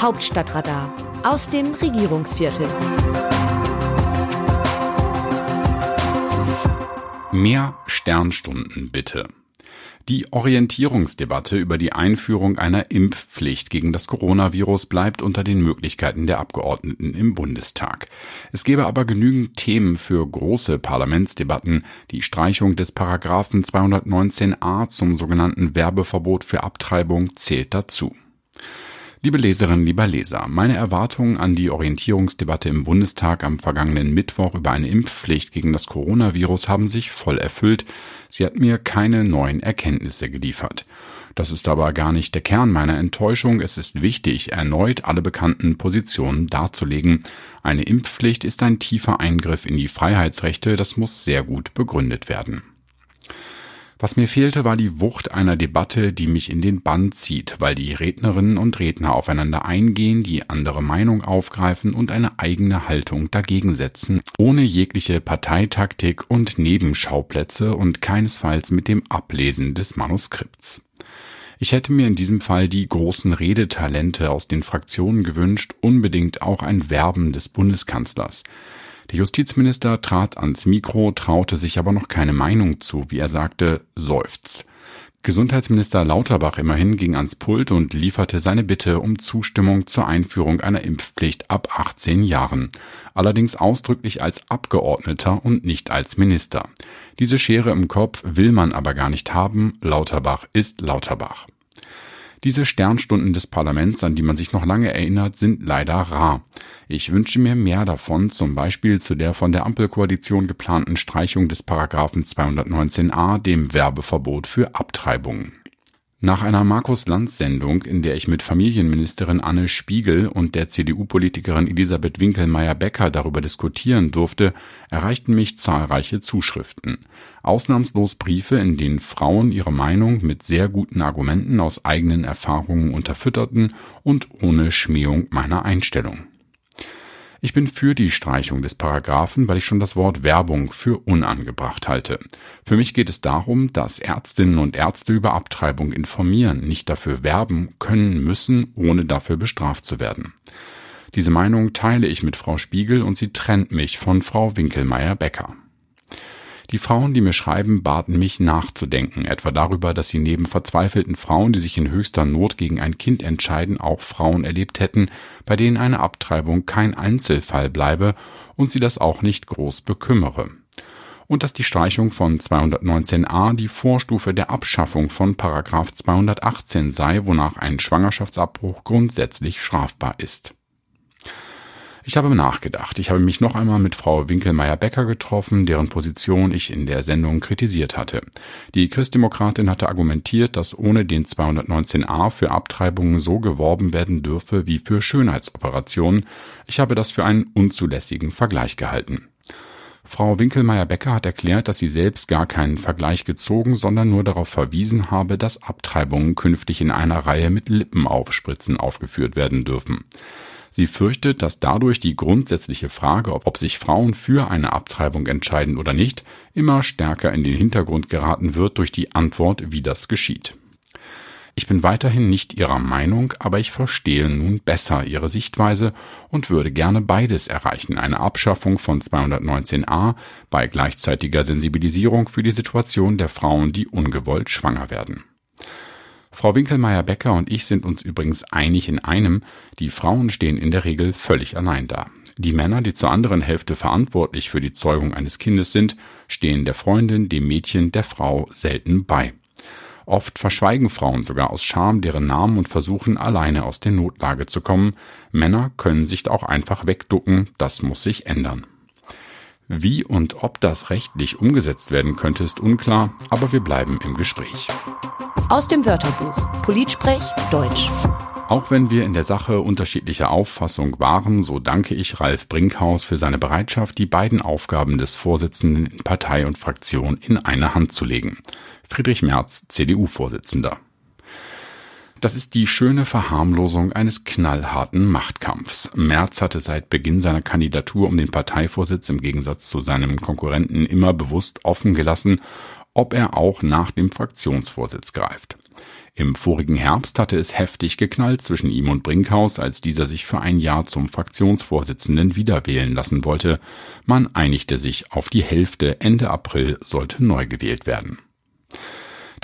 Hauptstadtradar aus dem Regierungsviertel. Mehr Sternstunden bitte. Die Orientierungsdebatte über die Einführung einer Impfpflicht gegen das Coronavirus bleibt unter den Möglichkeiten der Abgeordneten im Bundestag. Es gäbe aber genügend Themen für große Parlamentsdebatten. Die Streichung des Paragraphen 219a zum sogenannten Werbeverbot für Abtreibung zählt dazu. Liebe Leserinnen, lieber Leser, meine Erwartungen an die Orientierungsdebatte im Bundestag am vergangenen Mittwoch über eine Impfpflicht gegen das Coronavirus haben sich voll erfüllt. Sie hat mir keine neuen Erkenntnisse geliefert. Das ist aber gar nicht der Kern meiner Enttäuschung. Es ist wichtig, erneut alle bekannten Positionen darzulegen. Eine Impfpflicht ist ein tiefer Eingriff in die Freiheitsrechte, das muss sehr gut begründet werden. Was mir fehlte, war die Wucht einer Debatte, die mich in den Bann zieht, weil die Rednerinnen und Redner aufeinander eingehen, die andere Meinung aufgreifen und eine eigene Haltung dagegen setzen, ohne jegliche Parteitaktik und Nebenschauplätze und keinesfalls mit dem Ablesen des Manuskripts. Ich hätte mir in diesem Fall die großen Redetalente aus den Fraktionen gewünscht, unbedingt auch ein Werben des Bundeskanzlers. Der Justizminister trat ans Mikro, traute sich aber noch keine Meinung zu, wie er sagte, seufzt. Gesundheitsminister Lauterbach immerhin ging ans Pult und lieferte seine Bitte um Zustimmung zur Einführung einer Impfpflicht ab 18 Jahren. Allerdings ausdrücklich als Abgeordneter und nicht als Minister. Diese Schere im Kopf will man aber gar nicht haben. Lauterbach ist Lauterbach. Diese Sternstunden des Parlaments, an die man sich noch lange erinnert, sind leider rar. Ich wünsche mir mehr davon, zum Beispiel zu der von der Ampelkoalition geplanten Streichung des Paragraphen 219a, dem Werbeverbot für Abtreibungen. Nach einer Markus-Lanz-Sendung, in der ich mit Familienministerin Anne Spiegel und der CDU-Politikerin Elisabeth Winkelmeier-Becker darüber diskutieren durfte, erreichten mich zahlreiche Zuschriften. Ausnahmslos Briefe, in denen Frauen ihre Meinung mit sehr guten Argumenten aus eigenen Erfahrungen unterfütterten und ohne Schmähung meiner Einstellung. Ich bin für die Streichung des Paragraphen, weil ich schon das Wort Werbung für unangebracht halte. Für mich geht es darum, dass Ärztinnen und Ärzte über Abtreibung informieren, nicht dafür werben können müssen, ohne dafür bestraft zu werden. Diese Meinung teile ich mit Frau Spiegel und sie trennt mich von Frau Winkelmeier-Becker. Die Frauen, die mir schreiben, baten mich nachzudenken, etwa darüber, dass sie neben verzweifelten Frauen, die sich in höchster Not gegen ein Kind entscheiden, auch Frauen erlebt hätten, bei denen eine Abtreibung kein Einzelfall bleibe und sie das auch nicht groß bekümmere. Und dass die Streichung von 219a die Vorstufe der Abschaffung von Paragraph 218 sei, wonach ein Schwangerschaftsabbruch grundsätzlich strafbar ist. Ich habe nachgedacht. Ich habe mich noch einmal mit Frau Winkelmeier-Becker getroffen, deren Position ich in der Sendung kritisiert hatte. Die Christdemokratin hatte argumentiert, dass ohne den 219a für Abtreibungen so geworben werden dürfe wie für Schönheitsoperationen. Ich habe das für einen unzulässigen Vergleich gehalten. Frau Winkelmeier-Becker hat erklärt, dass sie selbst gar keinen Vergleich gezogen, sondern nur darauf verwiesen habe, dass Abtreibungen künftig in einer Reihe mit Lippenaufspritzen aufgeführt werden dürfen. Sie fürchtet, dass dadurch die grundsätzliche Frage, ob sich Frauen für eine Abtreibung entscheiden oder nicht, immer stärker in den Hintergrund geraten wird durch die Antwort, wie das geschieht. Ich bin weiterhin nicht Ihrer Meinung, aber ich verstehe nun besser Ihre Sichtweise und würde gerne beides erreichen, eine Abschaffung von 219a bei gleichzeitiger Sensibilisierung für die Situation der Frauen, die ungewollt schwanger werden. Frau Winkelmeier-Becker und ich sind uns übrigens einig in einem, die Frauen stehen in der Regel völlig allein da. Die Männer, die zur anderen Hälfte verantwortlich für die Zeugung eines Kindes sind, stehen der Freundin, dem Mädchen, der Frau selten bei. Oft verschweigen Frauen sogar aus Scham deren Namen und versuchen alleine aus der Notlage zu kommen. Männer können sich auch einfach wegducken, das muss sich ändern. Wie und ob das rechtlich umgesetzt werden könnte, ist unklar, aber wir bleiben im Gespräch. Aus dem Wörterbuch Politsprech Deutsch. Auch wenn wir in der Sache unterschiedlicher Auffassung waren, so danke ich Ralf Brinkhaus für seine Bereitschaft, die beiden Aufgaben des Vorsitzenden in Partei und Fraktion in eine Hand zu legen. Friedrich Merz, CDU-Vorsitzender. Das ist die schöne Verharmlosung eines knallharten Machtkampfs. Merz hatte seit Beginn seiner Kandidatur um den Parteivorsitz im Gegensatz zu seinem Konkurrenten immer bewusst offen gelassen, ob er auch nach dem Fraktionsvorsitz greift. Im vorigen Herbst hatte es heftig geknallt zwischen ihm und Brinkhaus, als dieser sich für ein Jahr zum Fraktionsvorsitzenden wiederwählen lassen wollte. Man einigte sich auf die Hälfte. Ende April sollte neu gewählt werden.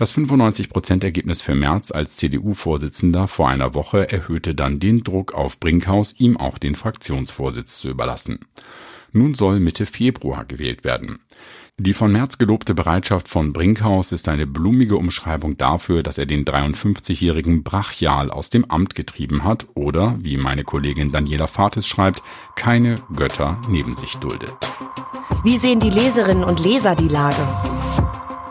Das 95-Prozent-Ergebnis für Merz als CDU-Vorsitzender vor einer Woche erhöhte dann den Druck auf Brinkhaus, ihm auch den Fraktionsvorsitz zu überlassen. Nun soll Mitte Februar gewählt werden. Die von Merz gelobte Bereitschaft von Brinkhaus ist eine blumige Umschreibung dafür, dass er den 53-jährigen brachial aus dem Amt getrieben hat oder, wie meine Kollegin Daniela Fates schreibt, keine Götter neben sich duldet. Wie sehen die Leserinnen und Leser die Lage?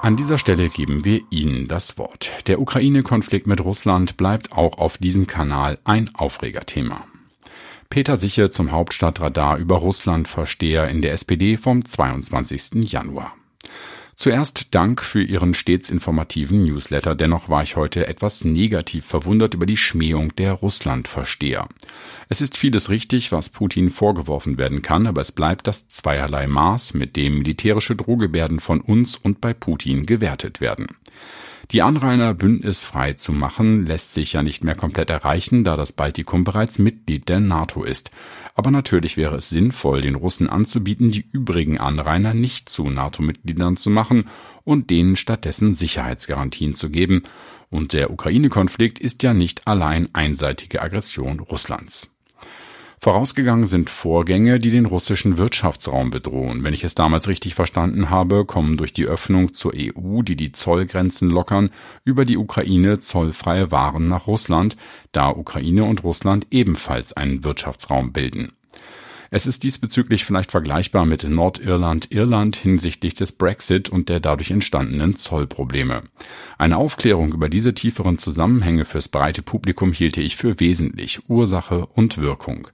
An dieser Stelle geben wir Ihnen das Wort. Der Ukraine-Konflikt mit Russland bleibt auch auf diesem Kanal ein Aufregerthema. Peter Siche zum Hauptstadtradar über Russland-Versteher in der SPD vom 22. Januar. Zuerst Dank für Ihren stets informativen Newsletter. Dennoch war ich heute etwas negativ verwundert über die Schmähung der Russlandversteher. Es ist vieles richtig, was Putin vorgeworfen werden kann, aber es bleibt das zweierlei Maß, mit dem militärische Drohgebärden von uns und bei Putin gewertet werden. Die Anrainer bündnisfrei zu machen, lässt sich ja nicht mehr komplett erreichen, da das Baltikum bereits Mitglied der NATO ist. Aber natürlich wäre es sinnvoll, den Russen anzubieten, die übrigen Anrainer nicht zu NATO-Mitgliedern zu machen und denen stattdessen Sicherheitsgarantien zu geben. Und der Ukraine-Konflikt ist ja nicht allein einseitige Aggression Russlands. Vorausgegangen sind Vorgänge, die den russischen Wirtschaftsraum bedrohen. Wenn ich es damals richtig verstanden habe, kommen durch die Öffnung zur EU, die die Zollgrenzen lockern, über die Ukraine zollfreie Waren nach Russland, da Ukraine und Russland ebenfalls einen Wirtschaftsraum bilden. Es ist diesbezüglich vielleicht vergleichbar mit Nordirland-Irland hinsichtlich des Brexit und der dadurch entstandenen Zollprobleme. Eine Aufklärung über diese tieferen Zusammenhänge fürs breite Publikum hielte ich für wesentlich, Ursache und Wirkung.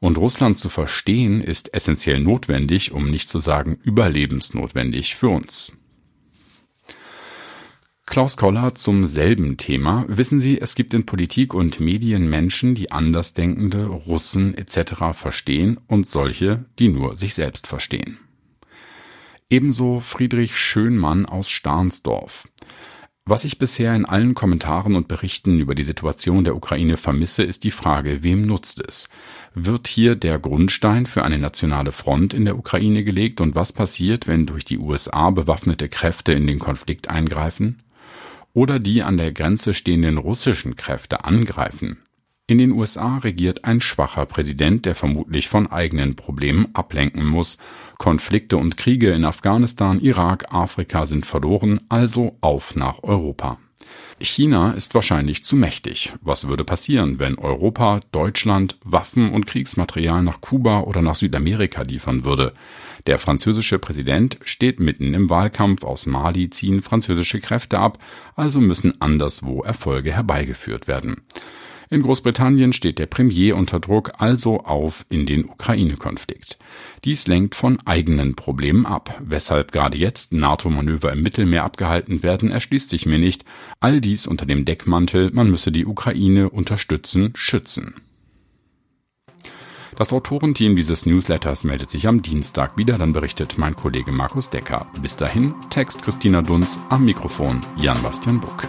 Und Russland zu verstehen ist essentiell notwendig, um nicht zu sagen überlebensnotwendig für uns. Klaus Koller zum selben Thema. Wissen Sie, es gibt in Politik und Medien Menschen, die Andersdenkende, Russen etc. verstehen und solche, die nur sich selbst verstehen. Ebenso Friedrich Schönmann aus Starnsdorf. Was ich bisher in allen Kommentaren und Berichten über die Situation der Ukraine vermisse, ist die Frage, wem nutzt es? Wird hier der Grundstein für eine nationale Front in der Ukraine gelegt und was passiert, wenn durch die USA bewaffnete Kräfte in den Konflikt eingreifen? Oder die an der Grenze stehenden russischen Kräfte angreifen. In den USA regiert ein schwacher Präsident, der vermutlich von eigenen Problemen ablenken muss. Konflikte und Kriege in Afghanistan, Irak, Afrika sind verloren, also auf nach Europa. China ist wahrscheinlich zu mächtig. Was würde passieren, wenn Europa, Deutschland Waffen und Kriegsmaterial nach Kuba oder nach Südamerika liefern würde? Der französische Präsident steht mitten im Wahlkampf. Aus Mali ziehen französische Kräfte ab, also müssen anderswo Erfolge herbeigeführt werden. In Großbritannien steht der Premier unter Druck, also auf in den Ukraine-Konflikt. Dies lenkt von eigenen Problemen ab. Weshalb gerade jetzt NATO-Manöver im Mittelmeer abgehalten werden, erschließt sich mir nicht. All dies unter dem Deckmantel, man müsse die Ukraine unterstützen, schützen. Das Autorenteam dieses Newsletters meldet sich am Dienstag wieder, dann berichtet mein Kollege Markus Decker. Bis dahin, Text Christina Dunz, am Mikrofon Jan Bastian Buck.